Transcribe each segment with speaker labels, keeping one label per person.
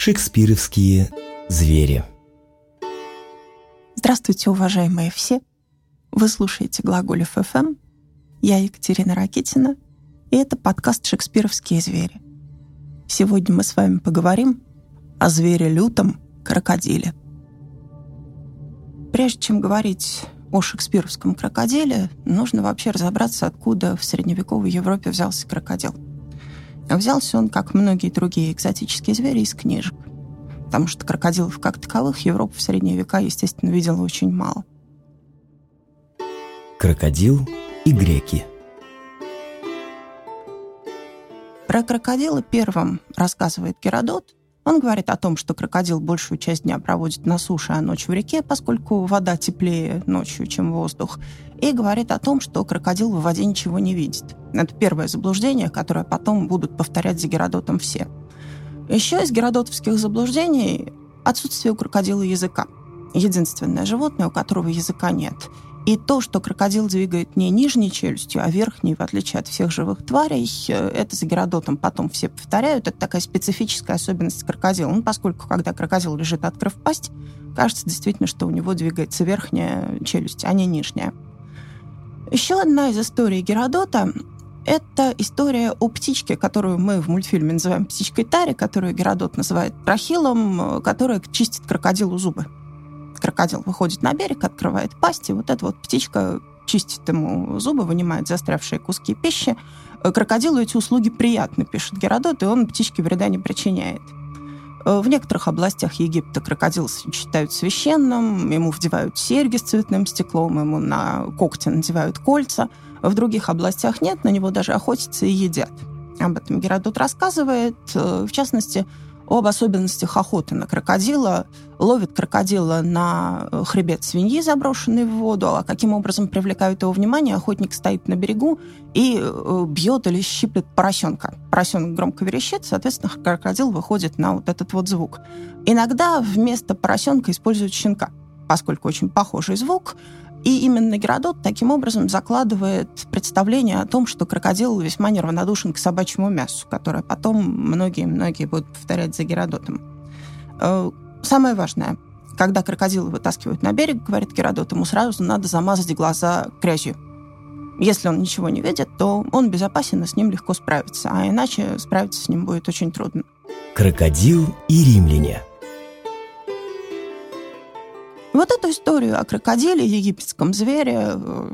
Speaker 1: Шекспировские звери.
Speaker 2: Здравствуйте, уважаемые все. Вы слушаете Глаголев ФМ. Я Екатерина Ракитина, и это подкаст «Шекспировские звери». Сегодня мы с вами поговорим о звере лютом крокодиле. Прежде чем говорить о шекспировском крокодиле, нужно вообще разобраться, откуда в средневековой Европе взялся крокодил. Взялся он, как многие другие экзотические звери, из книжек. Потому что крокодилов как таковых Европа в средние века, естественно, видела очень мало.
Speaker 1: Крокодил и греки.
Speaker 2: Про крокодила первым рассказывает Геродот, он говорит о том, что крокодил большую часть дня проводит на суше, а ночь в реке, поскольку вода теплее ночью, чем воздух. И говорит о том, что крокодил в воде ничего не видит. Это первое заблуждение, которое потом будут повторять за Геродотом все. Еще из геродотовских заблуждений отсутствие у крокодила языка. Единственное животное, у которого языка нет – и то, что крокодил двигает не нижней челюстью, а верхней, в отличие от всех живых тварей, э, это за Геродотом потом все повторяют. Это такая специфическая особенность крокодила. Ну, поскольку, когда крокодил лежит, открыв пасть, кажется действительно, что у него двигается верхняя челюсть, а не нижняя. Еще одна из историй Геродота — это история о птичке, которую мы в мультфильме называем птичкой Тари, которую Геродот называет трахилом, э, которая чистит крокодилу зубы крокодил выходит на берег, открывает пасть, и вот эта вот птичка чистит ему зубы, вынимает застрявшие куски пищи. Э, крокодилу эти услуги приятны, пишет Геродот, и он птичке вреда не причиняет. Э, в некоторых областях Египта крокодил считают священным, ему вдевают серьги с цветным стеклом, ему на когти надевают кольца. В других областях нет, на него даже охотятся и едят. Об этом Геродот рассказывает. Э, в частности, об особенностях охоты на крокодила. Ловят крокодила на э, хребет свиньи, заброшенный в воду, а каким образом привлекают его внимание, охотник стоит на берегу и э, бьет или щиплет поросенка. Поросенок громко верещит, соответственно, крокодил выходит на вот этот вот звук. Иногда вместо поросенка используют щенка, поскольку очень похожий звук, и именно Геродот таким образом закладывает представление о том, что крокодил весьма неравнодушен к собачьему мясу, которое потом многие-многие будут повторять за Геродотом. Э, самое важное, когда крокодила вытаскивают на берег, говорит Геродот, ему сразу надо замазать глаза грязью. Если он ничего не видит, то он безопасен, и с ним легко справиться, а иначе справиться с ним будет очень трудно.
Speaker 1: Крокодил и римляне –
Speaker 2: вот эту историю о крокодиле, египетском звере, э,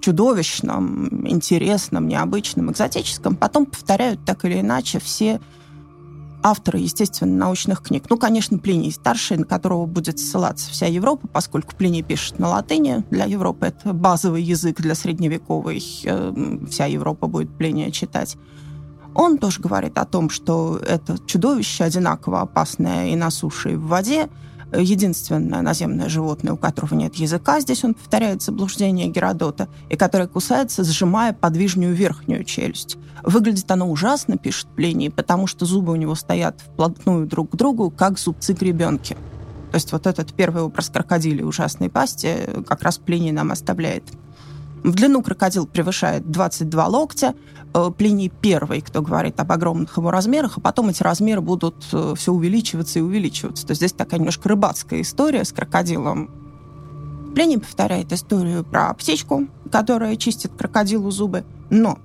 Speaker 2: чудовищном, интересном, необычном, экзотическом, потом повторяют так или иначе все авторы, естественно, научных книг. Ну, конечно, Плиний старший, на которого будет ссылаться вся Европа, поскольку Плиний пишет на латыни. Для Европы это базовый язык для средневековой. Э, вся Европа будет Плиния читать. Он тоже говорит о том, что это чудовище одинаково опасное и на суше, и в воде – единственное наземное животное, у которого нет языка, здесь он повторяет заблуждение Геродота, и которое кусается, сжимая подвижную верхнюю челюсть. Выглядит оно ужасно, пишет Плиний, потому что зубы у него стоят вплотную друг к другу, как зубцы гребенки. То есть вот этот первый образ крокодиля ужасной пасти как раз Плиний нам оставляет. В длину крокодил превышает 22 локтя. Э, Плиний первый, кто говорит об огромных его размерах, а потом эти размеры будут э, все увеличиваться и увеличиваться. То есть здесь такая немножко рыбацкая история с крокодилом. Плиний повторяет историю про птичку, которая чистит крокодилу зубы, но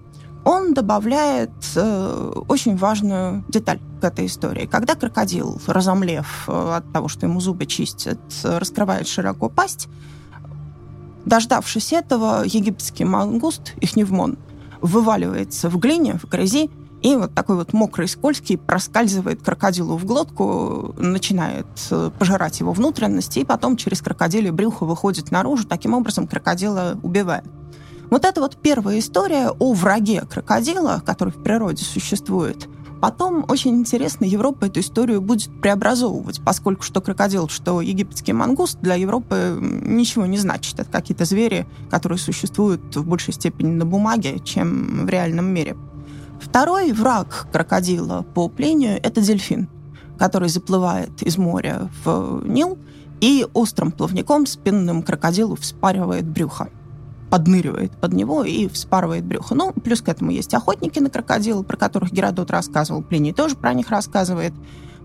Speaker 2: он добавляет э, очень важную деталь к этой истории. Когда крокодил, разомлев э, от того, что ему зубы чистят, раскрывает широко пасть, Дождавшись этого, египетский мангуст, ихневмон, вываливается в глине, в грязи, и вот такой вот мокрый, скользкий проскальзывает крокодилу в глотку, начинает э, пожирать его внутренности, и потом через крокодиле брюхо выходит наружу, таким образом крокодила убивает. Вот это вот первая история о враге крокодила, который в природе существует – Потом, очень интересно, Европа эту историю будет преобразовывать, поскольку что крокодил, что египетский мангуст для Европы ничего не значит. Это какие-то звери, которые существуют в большей степени на бумаге, чем в реальном мире. Второй враг крокодила по плению – это дельфин, который заплывает из моря в Нил и острым плавником спинным крокодилу вспаривает брюхо подныривает под него и вспарывает брюхо. Ну, плюс к этому есть охотники на крокодила, про которых Геродот рассказывал, Плиний тоже про них рассказывает.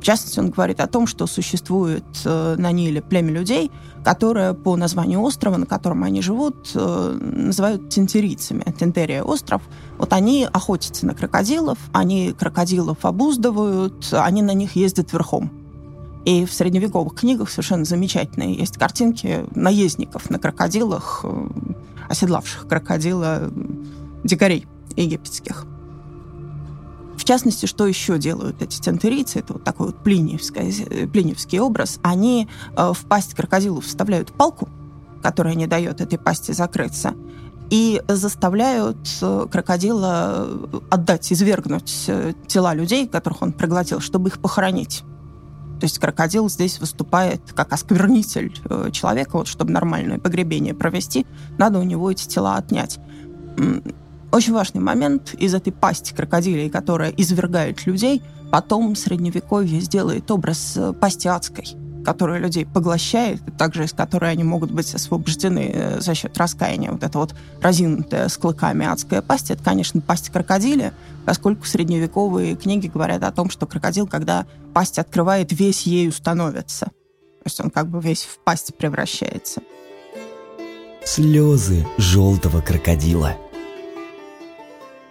Speaker 2: В частности, он говорит о том, что существует э, на Ниле племя людей, которое по названию острова, на котором они живут, э, называют тентерийцами. Тентерия остров. Вот они охотятся на крокодилов, они крокодилов обуздывают, они на них ездят верхом. И в средневековых книгах совершенно замечательные есть картинки наездников на крокодилах, э, оседлавших крокодила дикарей египетских. В частности, что еще делают эти тентерийцы, это вот такой вот плиневский, плиневский образ, они э, в пасть крокодилу вставляют палку, которая не дает этой пасти закрыться, и заставляют э, крокодила отдать, извергнуть э, тела людей, которых он проглотил, чтобы их похоронить. То есть крокодил здесь выступает как осквернитель человека, вот чтобы нормальное погребение провести, надо у него эти тела отнять. Очень важный момент из этой пасти крокодилей, которая извергает людей, потом средневековье сделает образ э, пасти адской, которая людей поглощает, и также из которой они могут быть освобождены э, за счет раскаяния. Вот это вот разинутая с клыками адская пасть, это, конечно, пасть крокодиля, поскольку средневековые книги говорят о том, что крокодил, когда пасть открывает, весь ею становится. То есть он как бы весь в пасть превращается.
Speaker 1: Слезы желтого крокодила –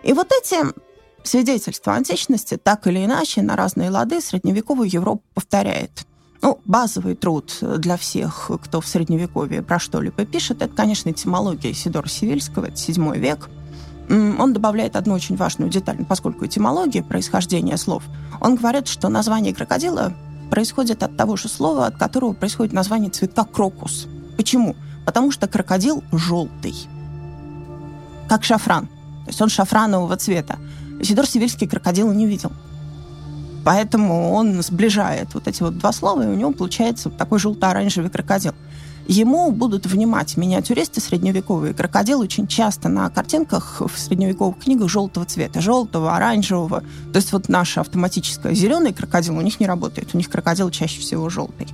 Speaker 2: и вот эти свидетельства античности так или иначе на разные лады средневековую Европу повторяет. Ну, базовый труд для всех, кто в Средневековье про что-либо пишет, это, конечно, этимология Сидора Сивильского, это седьмой век. Он добавляет одну очень важную деталь, поскольку этимология, происхождение слов, он говорит, что название крокодила происходит от того же слова, от которого происходит название цветка крокус. Почему? Потому что крокодил желтый, как шафран. То есть он шафранового цвета. Сидор Сибирский крокодила не видел. Поэтому он сближает вот эти вот два слова, и у него получается такой желто-оранжевый крокодил. Ему будут внимать миниатюристы средневековые. Крокодил очень часто на картинках в средневековых книгах желтого цвета, желтого, оранжевого. То есть вот наша автоматическая зеленый крокодил у них не работает. У них крокодил чаще всего желтый.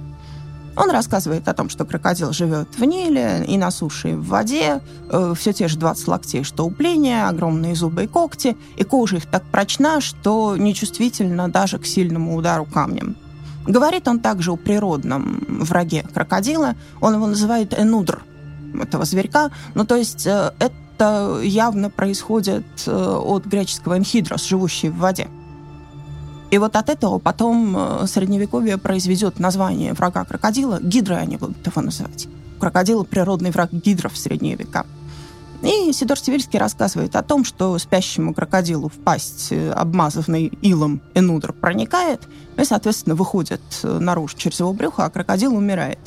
Speaker 2: Он рассказывает о том, что крокодил живет в Ниле и на суше, и в воде. Э, все те же 20 локтей, что у пления, огромные зубы и когти, и кожа их так прочна, что нечувствительна даже к сильному удару камнем. Говорит он также о природном враге крокодила. Он его называет энудр, этого зверька. Ну, то есть э, это явно происходит э, от греческого энхидрос, живущий в воде. И вот от этого потом э, Средневековье произведет название врага крокодила. Гидры они будут его называть. Крокодил – природный враг гидров в средние века. И Сидор Сивильский рассказывает о том, что спящему крокодилу в пасть, э, обмазанный илом энудр, проникает и, соответственно, выходит э, наружу через его брюхо, а крокодил умирает.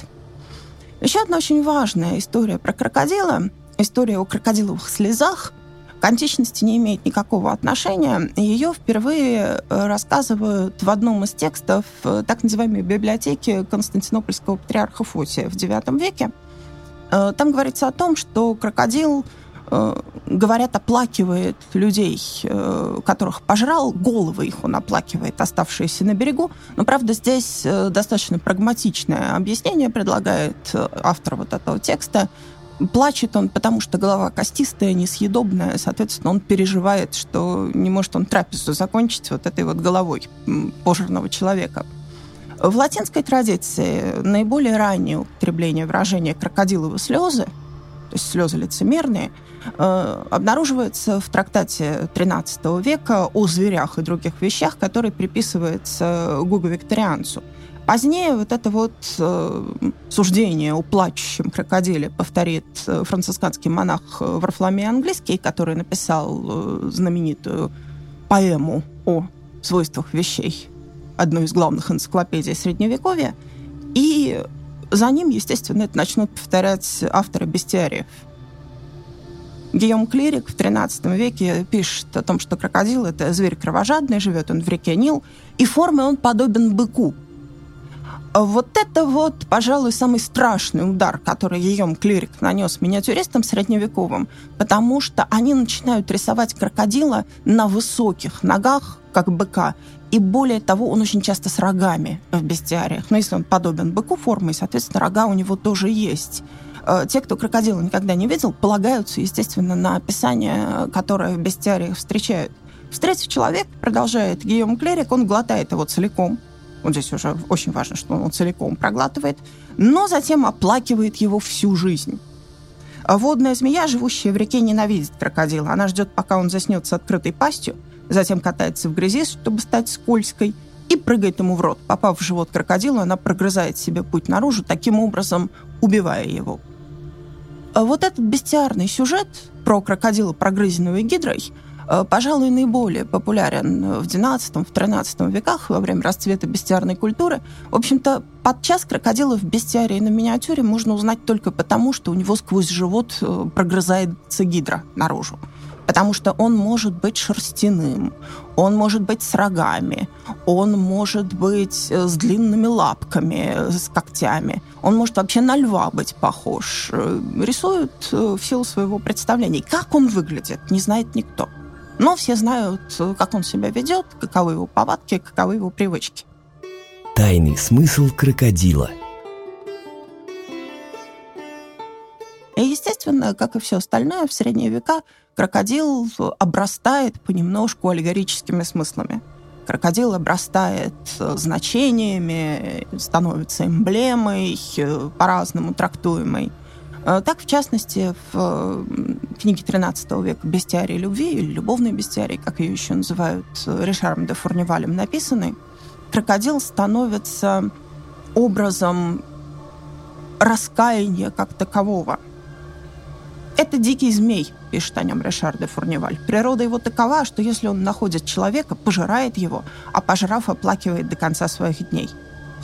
Speaker 2: Еще одна очень важная история про крокодила, история о крокодиловых слезах – античности не имеет никакого отношения. Ее впервые э, рассказывают в одном из текстов э, так называемой библиотеки Константинопольского патриарха Фотия в IX веке. Э, там говорится о том, что крокодил говорят, оплакивает людей, которых пожрал, головы их он оплакивает, оставшиеся на берегу. Но, правда, здесь достаточно прагматичное объяснение предлагает автор вот этого текста. Плачет он, потому что голова костистая, несъедобная, соответственно, он переживает, что не может он трапезу закончить вот этой вот головой пожирного человека. В латинской традиции наиболее раннее употребление выражения «крокодиловые слезы», то есть слезы лицемерные, э, обнаруживается в трактате XIII века о зверях и других вещах, который приписывается Гугу Викторианцу – Позднее вот это вот э, суждение о плачущем крокодиле повторит э, францисканский монах э, Варфоломей Английский, который написал э, знаменитую поэму о свойствах вещей, одну из главных энциклопедий Средневековья. И за ним, естественно, это начнут повторять авторы бестиариев. Гийом Клирик в XIII веке пишет о том, что крокодил — это зверь кровожадный, живет он в реке Нил, и формой он подобен быку — вот это вот, пожалуй, самый страшный удар, который ее клирик нанес миниатюристам средневековым, потому что они начинают рисовать крокодила на высоких ногах, как быка, и более того, он очень часто с рогами в бестиариях. Но если он подобен быку формой, соответственно, рога у него тоже есть. Э, те, кто крокодила никогда не видел, полагаются, естественно, на описание, которое в бестиариях встречают. Встретив человека, продолжает Гийом Клерик, он глотает его целиком, вот здесь уже очень важно, что он целиком проглатывает, но затем оплакивает его всю жизнь. Водная змея, живущая в реке, ненавидит крокодила. Она ждет, пока он заснет с открытой пастью, затем катается в грязи, чтобы стать скользкой, и прыгает ему в рот. Попав в живот крокодила, она прогрызает себе путь наружу, таким образом убивая его. Вот этот бестиарный сюжет про крокодила, прогрызенного гидрой, пожалуй, наиболее популярен в XII-XIII веках во время расцвета бестиарной культуры. В общем-то, подчас крокодила в бестиарии на миниатюре можно узнать только потому, что у него сквозь живот э, прогрызается гидра наружу потому что он может быть шерстяным, он может быть с рогами, он может быть э, с длинными лапками, с когтями, он может вообще на льва быть похож. Э, рисуют э, в силу своего представления. Как он выглядит, не знает никто. Но все знают, как он себя ведет, каковы его повадки, каковы его привычки.
Speaker 1: Тайный смысл крокодила –
Speaker 2: И, естественно, как и все остальное, в средние века крокодил обрастает понемножку аллегорическими смыслами. Крокодил обрастает значениями, становится эмблемой, по-разному трактуемой. Э, так, в частности, в книге XIII века «Бестиарий любви» или «Любовный бестиарий», как ее еще называют Ришаром де Фурнивалем, написанный, крокодил становится образом раскаяния как такового – это дикий змей, пишет о нем Решар де Фурниваль. Природа его такова, что если он находит человека, пожирает его, а пожрав, оплакивает до конца своих дней.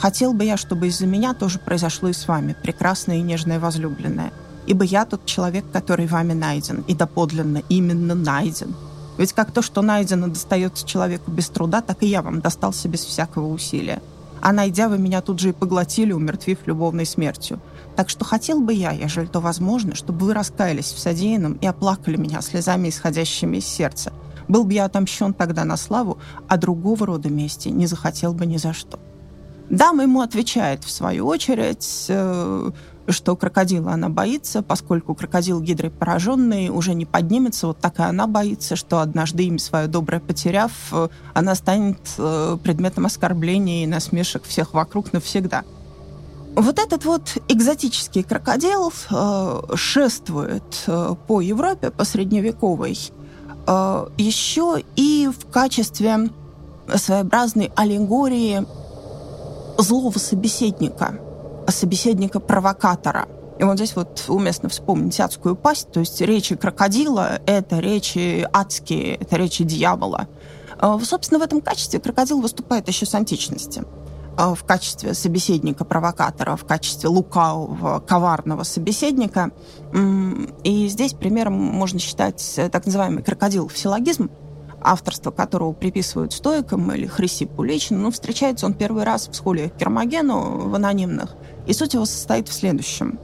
Speaker 2: Хотел бы я, чтобы из-за меня тоже произошло и с вами, прекрасная и нежная возлюбленная. Ибо я тот человек, который вами найден, и доподлинно именно найден. Ведь как то, что найдено, достается человеку без труда, так и я вам достался без всякого усилия. А найдя, вы меня тут же и поглотили, умертвив любовной смертью. Так что хотел бы я, ежели то возможно, чтобы вы раскаялись в содеянном и оплакали меня слезами, исходящими из сердца. Был бы я отомщен тогда на славу, а другого рода мести не захотел бы ни за что. Дама ему отвечает, в свою очередь, э, что крокодила она боится, поскольку крокодил гидрой пораженный уже не поднимется, вот так и она боится, что однажды имя свое доброе потеряв, э, она станет э, предметом оскорбления и насмешек всех вокруг навсегда. Вот этот вот экзотический крокодил э, шествует э, по Европе, по средневековой, э, еще и в качестве своеобразной аллегории злого собеседника, собеседника-провокатора. И вот здесь вот уместно вспомнить адскую пасть, то есть речи крокодила — это речи адские, это речи дьявола. Э, собственно, в этом качестве крокодил выступает еще с античности. А, в качестве собеседника-провокатора, в качестве лукавого, коварного собеседника. И здесь примером можно считать э, так называемый крокодил-фсилогизм, авторство которого приписывают стоикам или Хрисипу лично, но встречается он первый раз в схоле Кермогену в анонимных. И суть его состоит в следующем.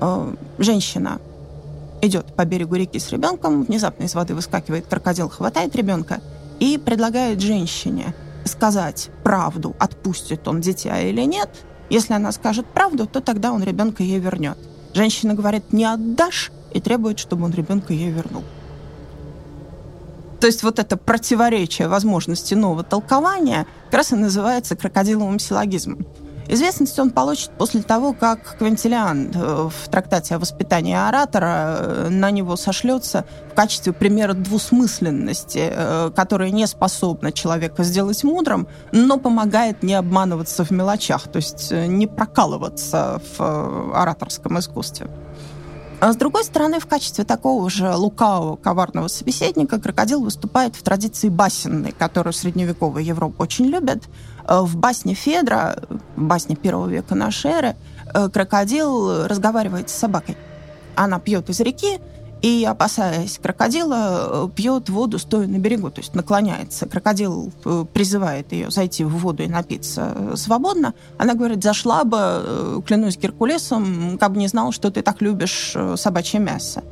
Speaker 2: Э, женщина идет по берегу реки с ребенком, внезапно из воды выскакивает крокодил, хватает ребенка и предлагает женщине – сказать правду, отпустит он дитя или нет. Если она скажет правду, то тогда он ребенка ей вернет. Женщина говорит, не отдашь, и требует, чтобы он ребенка ей вернул. То есть вот это противоречие возможности нового толкования как раз и называется крокодиловым силлогизмом. Известность он получит после того, как Квинтилиан э, в трактате о воспитании оратора э, на него сошлется в качестве примера двусмысленности, э, которая не способна человека сделать мудрым, но помогает не обманываться в мелочах, то есть не прокалываться в ораторском искусстве. А с другой стороны, в качестве такого же лукавого, коварного собеседника крокодил выступает в традиции басенной, которую средневековая Европа очень любит. Э, в басне Федра, в басне первого века нашей эры, э, крокодил разговаривает с собакой. Она пьет из реки, и, опасаясь крокодила, пьет воду, стоя на берегу, то есть наклоняется. Крокодил э, призывает ее зайти в воду и напиться свободно. Она говорит, зашла бы, клянусь Геркулесом, как бы не знал, что ты так любишь собачье мясо.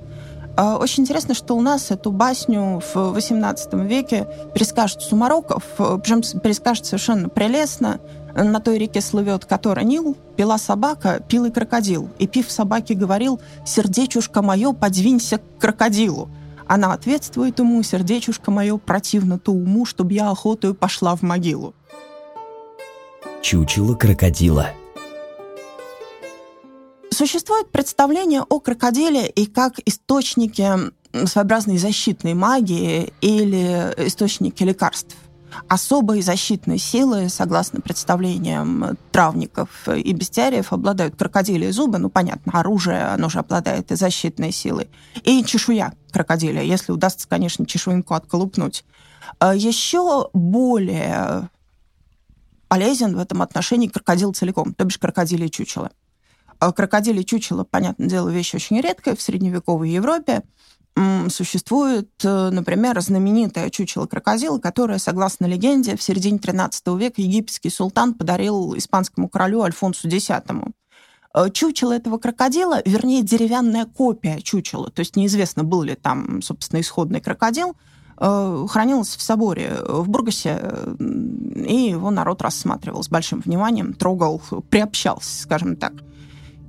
Speaker 2: А, очень интересно, что у нас эту басню в XVIII веке перескажет Сумароков, причем перескажет совершенно прелестно. На той реке слывет которая Нил, пила собака, пил и крокодил. И пив собаке говорил, сердечушка мое, подвинься к крокодилу. Она ответствует ему, сердечушка мое, противно то уму, чтобы я охотою пошла в могилу.
Speaker 1: Чучело крокодила
Speaker 2: Существует представление о крокодиле и как источнике своеобразной защитной магии или источнике лекарств особой защитной силы, согласно представлениям травников и бестиариев, обладают крокодили зубы, ну, понятно, оружие, оно же обладает и защитной силой, и чешуя крокодиля, если удастся, конечно, чешуинку отколупнуть. А Еще более полезен в этом отношении крокодил целиком, то бишь крокодили чучело. А крокодили чучело, понятное дело, вещь очень редкая в средневековой Европе, существует, э, например, знаменитое чучело крокодила, которое, согласно легенде, в середине XIII века египетский султан подарил испанскому королю Альфонсу X. Э, чучело этого крокодила, вернее, деревянная копия чучела, то есть неизвестно, был ли там, собственно, исходный крокодил, э, хранилось в соборе в Бургасе, и его народ рассматривал с большим вниманием, трогал, приобщался, скажем так.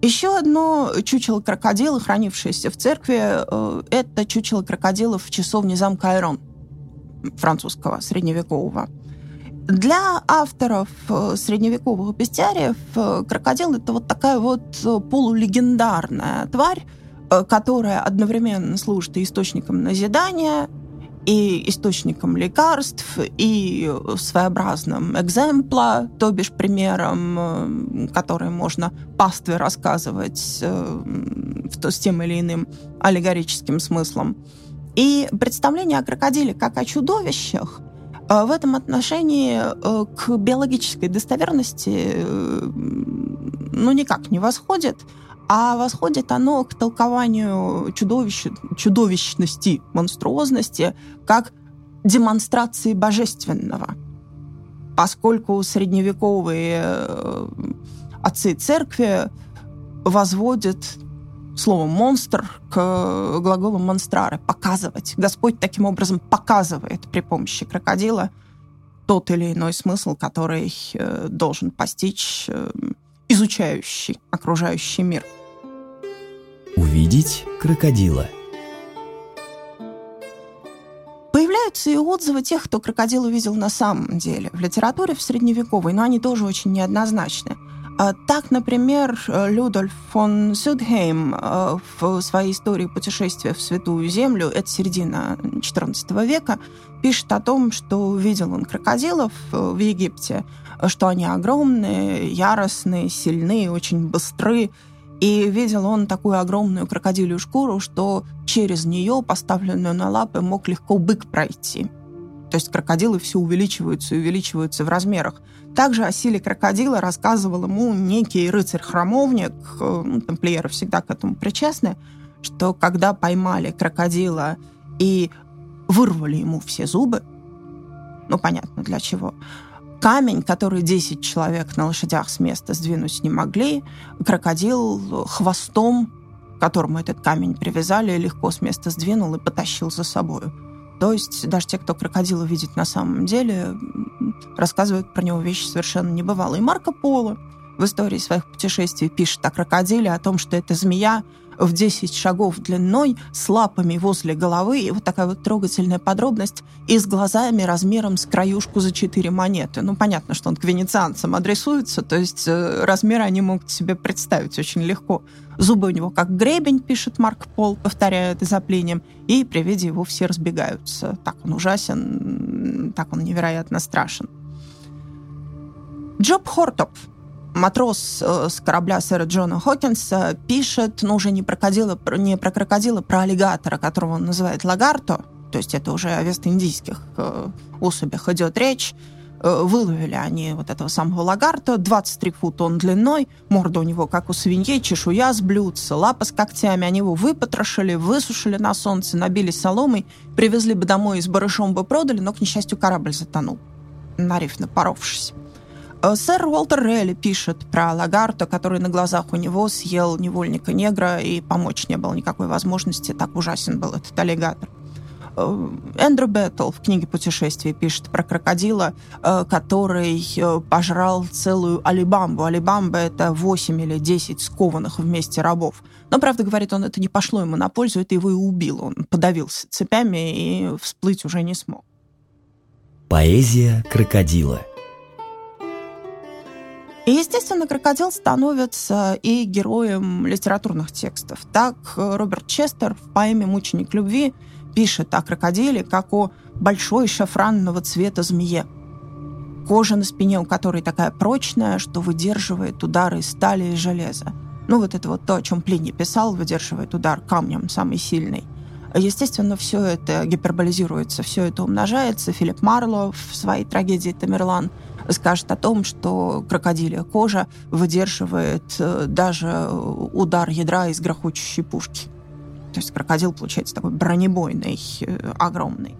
Speaker 2: Еще одно чучело крокодила, хранившееся в церкви, э, это чучело крокодила в часовне замка Айрон французского, средневекового. Для авторов э, средневековых бестиариев э, крокодил — это вот такая вот полулегендарная тварь, которая одновременно служит и источником назидания, и источником лекарств, и своеобразным экземпла, то бишь примером, э, который можно пастве рассказывать э, с тем или иным аллегорическим смыслом. И представление о крокодиле как о чудовищах э, в этом отношении к биологической достоверности ну, никак не восходит, а восходит оно к толкованию чудовищ, чудовищности, монструозности, как демонстрации божественного. Поскольку средневековые э, отцы церкви возводят слово «монстр» к глаголу «монстраре» — «показывать». Господь таким образом показывает при помощи крокодила тот или иной смысл, который э, должен постичь э, изучающий окружающий мир.
Speaker 1: Увидеть крокодила.
Speaker 2: Появляются и отзывы тех, кто крокодил увидел на самом деле. В литературе в средневековой, но они тоже очень неоднозначны. А, так, например, Людольф фон Сюдхейм а, в своей истории путешествия в Святую Землю, это середина XIV века, пишет о том, что видел он крокодилов в Египте, что они огромные, яростные, сильные, очень быстрые. И видел он такую огромную крокодилью шкуру, что через нее, поставленную на лапы, мог легко бык пройти. То есть крокодилы все увеличиваются и увеличиваются в размерах. Также о силе крокодила рассказывал ему некий рыцарь-храмовник, ну, тамплиеры всегда к этому причастны, что когда поймали крокодила и вырвали ему все зубы, ну, понятно, для чего, камень, который 10 человек на лошадях с места сдвинуть не могли, крокодил хвостом, к которому этот камень привязали, легко с места сдвинул и потащил за собой. То есть даже те, кто крокодила видит на самом деле, рассказывают про него вещи совершенно небывалые. И Марко Поло в истории своих путешествий пишет о крокодиле, о том, что это змея, в 10 шагов длиной, с лапами возле головы, и вот такая вот трогательная подробность, и с глазами размером с краюшку за 4 монеты. Ну, понятно, что он к венецианцам адресуется, то есть э, размеры они могут себе представить очень легко. Зубы у него как гребень, пишет Марк Пол, повторяя это заплением, и при виде его все разбегаются. Так он ужасен, так он невероятно страшен. Джоб Хортоп матрос э, с корабля сэра Джона Хокинса пишет, ну, уже не, крокодила, не про крокодила, про аллигатора, которого он называет лагарто, то есть это уже о вест-индийских э, особях идет речь, э, выловили они вот этого самого лагарта, 23 фута он длиной, морда у него как у свиньи, чешуя с блюдца, лапа с когтями, они его выпотрошили, высушили на солнце, набили соломой, привезли бы домой и с барышом бы продали, но, к несчастью, корабль затонул, на риф напоровшись. Э, сэр Уолтер Релли пишет про Лагарта, который на глазах у него съел невольника негра, и помочь не было никакой возможности, так ужасен был этот аллигатор. Э, Эндрю Беттл в книге «Путешествие» пишет про крокодила, э, который пожрал целую алибамбу. Алибамба — это 8 или 10 скованных вместе рабов. Но, правда, говорит он, это не пошло ему на пользу, это его и убило. Он подавился цепями и всплыть уже не смог.
Speaker 1: Поэзия крокодила —
Speaker 2: И, естественно, крокодил становится и героем литературных текстов. Так Роберт Честер в поэме «Мученик любви» пишет о крокодиле как о большой шафранного цвета змее. Кожа на спине у которой такая прочная, что выдерживает удары стали и железа. Ну, вот это вот то, о чем Плиний писал, выдерживает удар камнем самый сильный. Естественно, все это гиперболизируется, все это умножается. Филипп Марло в своей трагедии «Тамерлан» скажет о том, что крокодилия кожа выдерживает э, даже удар ядра из грохочущей пушки. То есть крокодил получается такой бронебойный, э, огромный.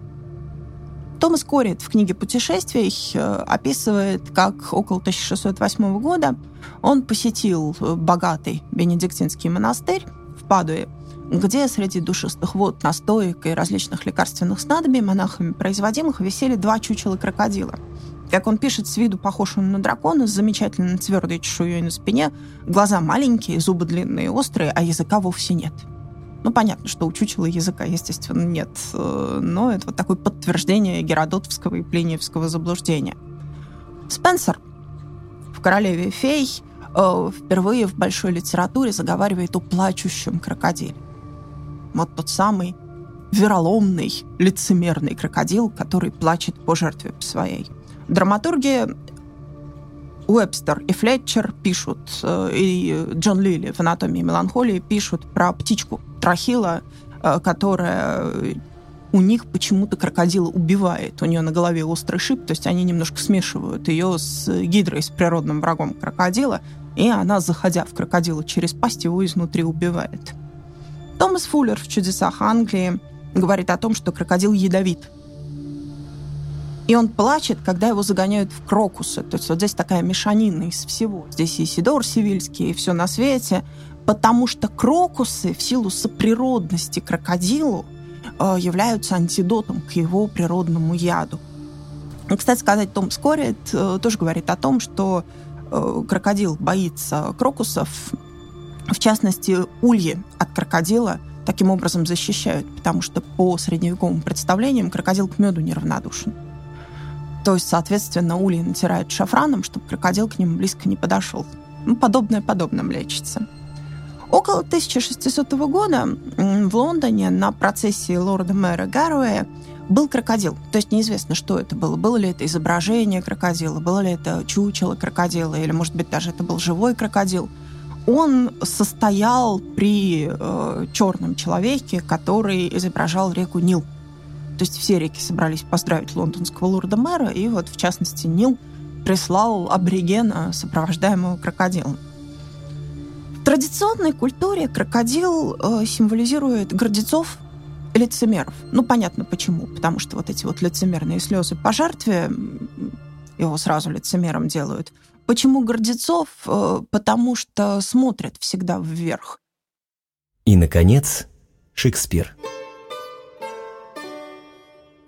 Speaker 2: Томас Корит в книге «Путешествий» э, описывает, как около 1608 года он посетил богатый бенедиктинский монастырь в Падуе, где среди душистых вод, настоек и различных лекарственных снадобий монахами производимых висели два чучела крокодила. Как он пишет, с виду похож он на дракона с замечательно твердой чешуей на спине, глаза маленькие, зубы длинные острые, а языка вовсе нет. Ну, понятно, что у чучела языка, естественно, нет, э, но это вот такое подтверждение геродотовского и плиниевского заблуждения. Спенсер в «Королеве фей» э, впервые в большой литературе заговаривает о плачущем крокодиле. Вот тот самый вероломный, лицемерный крокодил, который плачет по жертве своей. Драматурги Уэбстер и Флетчер пишут, э, и Джон Лилли в «Анатомии меланхолии» пишут про птичку Трахила, э, которая у них почему-то крокодила убивает. У нее на голове острый шип, то есть они немножко смешивают ее с гидрой, с природным врагом крокодила, и она, заходя в крокодила через пасть, его изнутри убивает. Томас Фуллер в «Чудесах Англии» говорит о том, что крокодил ядовит. И он плачет, когда его загоняют в крокусы. То есть вот здесь такая мешанина из всего. Здесь и Сидор Сивильский, и все на свете. Потому что крокусы в силу соприродности крокодилу э, являются антидотом к его природному яду. И, кстати сказать, Том Скорит э, тоже говорит о том, что э, крокодил боится крокусов, в частности, ульи от крокодила таким образом защищают, потому что по средневековым представлениям крокодил к меду неравнодушен. То есть, соответственно, ульи натирают шафраном, чтобы крокодил к ним близко не подошел. Ну, подобное подобным лечится. Около 1600 года в Лондоне на процессии лорда-мэра Гаруэя был крокодил. То есть неизвестно, что это было. Было ли это изображение крокодила, было ли это чучело крокодила, или, может быть, даже это был живой крокодил. Он состоял при э, черном человеке, который изображал реку Нил. То есть все реки собрались поздравить лондонского лорда-мэра, и вот, в частности, Нил прислал аборигена, сопровождаемого крокодилом. В традиционной культуре крокодил э, символизирует гордецов лицемеров. Ну, понятно почему. Потому что вот эти вот лицемерные слезы по жертве его сразу лицемером делают. Почему гордецов? Э, потому что смотрят всегда вверх.
Speaker 1: И, наконец, Шекспир.
Speaker 2: А,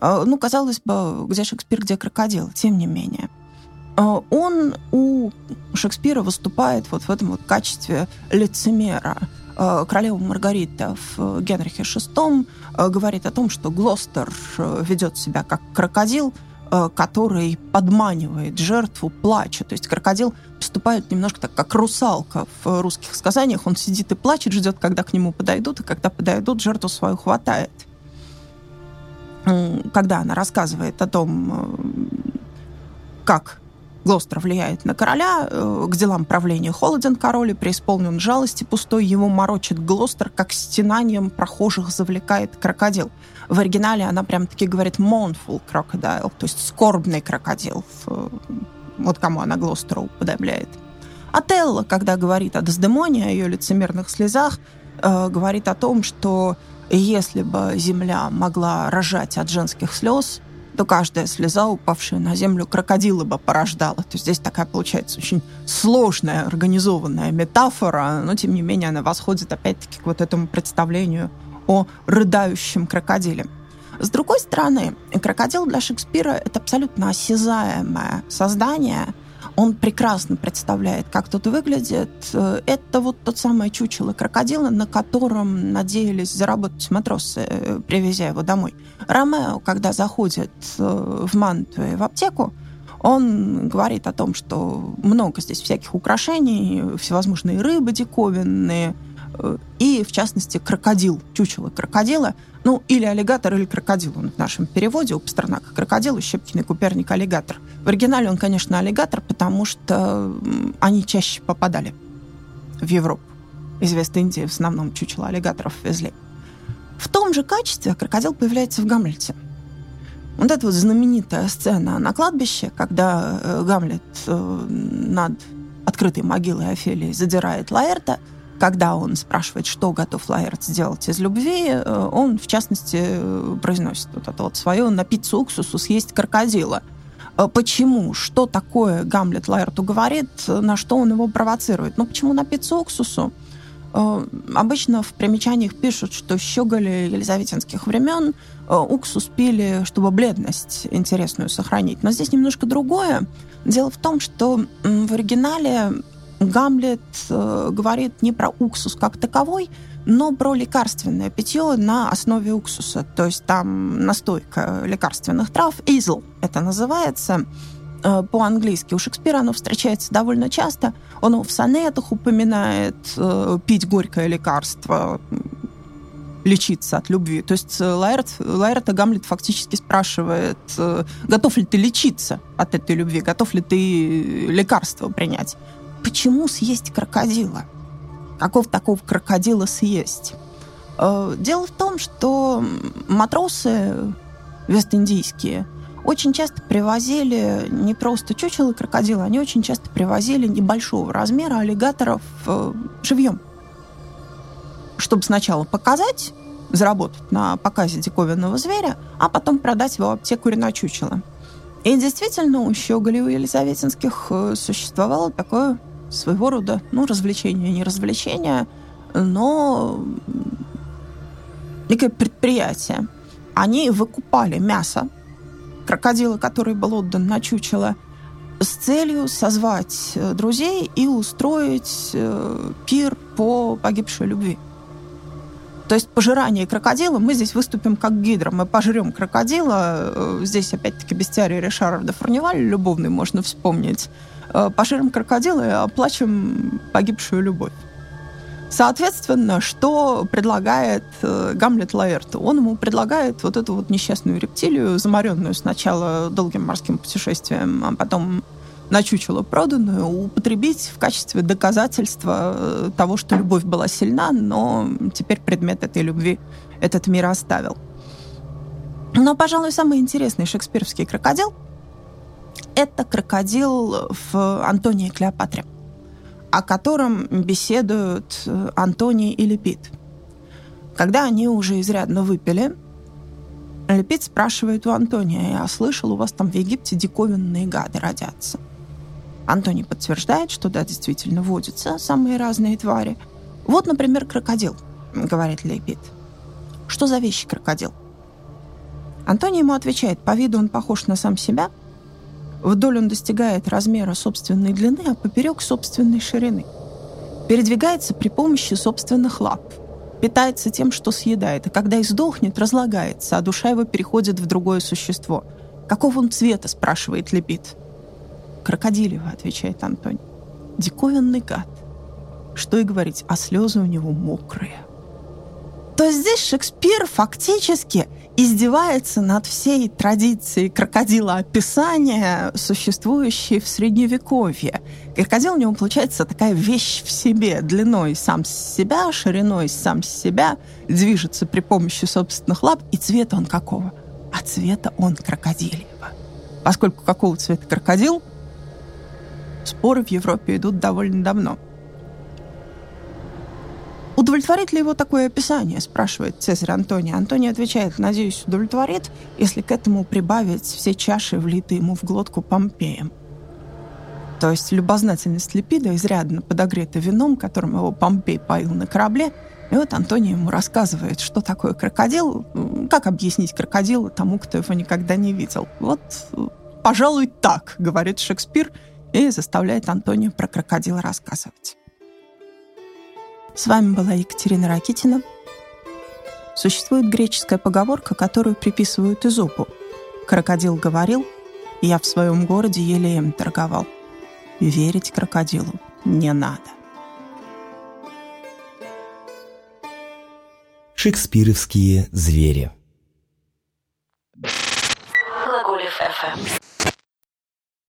Speaker 2: ну, казалось бы, где Шекспир, где крокодил, тем не менее. А, он у Шекспира выступает вот в этом вот качестве лицемера. А, королева Маргарита в Генрихе VI говорит о том, что Глостер ведет себя как крокодил, который подманивает жертву плача. То есть крокодил поступает немножко так, как русалка в русских сказаниях. Он сидит и плачет, ждет, когда к нему подойдут, и когда подойдут, жертву свою хватает когда она рассказывает о том, э, как Глостер влияет на короля, э, к делам правления холоден король и преисполнен жалости пустой, его морочит Глостер, как стенанием прохожих завлекает крокодил. В оригинале она прям-таки говорит mournful crocodile, то есть скорбный крокодил. Вот кому она Глостера уподобляет. А Телла, когда говорит о Дездемоне, о ее лицемерных слезах, э, говорит о том, что если бы земля могла рожать от женских слез, то каждая слеза, упавшая на землю, крокодила бы порождала. То есть здесь такая получается очень сложная, организованная метафора, но тем не менее она восходит опять-таки к вот этому представлению о рыдающем крокодиле. С другой стороны, крокодил для Шекспира — это абсолютно осязаемое создание — он прекрасно представляет, как тут выглядит. Это вот тот самый чучело крокодила, на котором надеялись заработать матросы, привезя его домой. Ромео, когда заходит э, в Мантуе в аптеку, Он говорит о том, что много здесь всяких украшений, всевозможные рыбы диковинные, э, и, в частности, крокодил, чучело крокодила, ну, или аллигатор, или крокодил, он в нашем переводе, у Пастернака крокодил, у Щепкина Куперник аллигатор. В оригинале он, конечно, аллигатор, потому что они чаще попадали в Европу. Из Вест-Индии в основном чучело аллигаторов везли. В том же качестве крокодил появляется в Гамлете. Вот эта вот знаменитая сцена на кладбище, когда э, Гамлет э, над открытой могилой Офелии задирает Лаэрта, когда он спрашивает, что готов Лаэрт сделать из любви, э, он, в частности, э, произносит вот это вот свое «напиться уксусу, съесть крокодила». Э, почему? Что такое Гамлет Лаэрту говорит, на что он его провоцирует? Ну, почему напиться уксусу? Обычно в примечаниях пишут, что щеголи елизаветинских времен уксус пили, чтобы бледность интересную сохранить. Но здесь немножко другое. Дело в том, что в оригинале Гамлет э, говорит не про уксус как таковой, но про лекарственное питье на основе уксуса. То есть там настойка лекарственных трав, изл это называется, Э, по-английски. У Шекспира оно встречается довольно часто. Он в сонетах упоминает э, пить горькое лекарство, лечиться от любви. То есть э, Лайерт, Лайерта Гамлет фактически спрашивает, готов ли ты лечиться от этой любви, готов ли ты лекарство принять. Почему съесть крокодила? Каков такого крокодила съесть? Дело в том, что матросы вест-индийские – очень часто привозили не просто чучело крокодила, они очень часто привозили небольшого размера аллигаторов э, живьем. Чтобы сначала показать, заработать на показе диковинного зверя, а потом продать его в аптеку или на чучело. И действительно, у щеголей у елизаветинских э, существовало такое своего рода, ну, развлечение, не развлечение, но некое предприятие. Они выкупали мясо крокодила, который был отдан на чучело, с целью созвать э, друзей и устроить э, пир по погибшей любви. То есть пожирание крокодила, мы здесь выступим как гидра, мы пожрем крокодила, э, здесь опять-таки бестиарий Ришара де Фурниваль, любовный можно вспомнить, пожрем крокодила и оплачем погибшую любовь. Соответственно, что предлагает э, Гамлет Лаэрту? Он ему предлагает вот эту вот несчастную рептилию, заморенную сначала долгим морским путешествием, а потом на чучело проданную, употребить в качестве доказательства э, того, что любовь была сильна, но теперь предмет этой любви этот мир оставил. Но, пожалуй, самый интересный шекспировский крокодил — это крокодил в «Антонии Клеопатре» о котором беседуют э, Антоний и Лепит. Когда они уже изрядно выпили, Лепит спрашивает у Антония, «Я слышал, у вас там в Египте диковинные гады родятся». Антоний подтверждает, что да, действительно водятся самые разные твари. Вот, например, крокодил, говорит Лепит. Что за вещи крокодил? Антоний ему отвечает, по виду он похож на сам себя – Вдоль он достигает размера собственной длины, а поперек собственной ширины. Передвигается при помощи собственных лап. Питается тем, что съедает, и когда издохнет, разлагается, а душа его переходит в другое существо. «Какого он цвета?» – спрашивает Лепит. «Крокодилево», – отвечает Антоний. «Диковинный гад». Что и говорить, а слезы у него мокрые. То здесь Шекспир фактически издевается над всей традицией крокодила описания, существующей в Средневековье. Крокодил у него получается такая вещь в себе, длиной сам с себя, шириной сам с себя, движется при помощи собственных лап, и цвета он какого? А цвета он крокодильего. Поскольку какого цвета крокодил, споры в Европе идут довольно давно. Удовлетворит ли его такое описание, спрашивает Цезарь Антоний. Антоний отвечает, надеюсь, удовлетворит, если к этому прибавить все чаши, влитые ему в глотку Помпеем. То есть любознательность Липида изрядно подогрета вином, которым его Помпей поил на корабле. И вот Антоний ему рассказывает, что такое крокодил, как объяснить крокодила тому, кто его никогда не видел. Вот, пожалуй, так, говорит Шекспир, и заставляет Антонию про крокодила рассказывать. С вами была Екатерина Ракитина. Существует греческая поговорка, которую приписывают Изопу. «Крокодил говорил, я в своем городе Елеем торговал». Верить крокодилу не надо.
Speaker 1: Шекспировские звери.
Speaker 3: Глаголев FM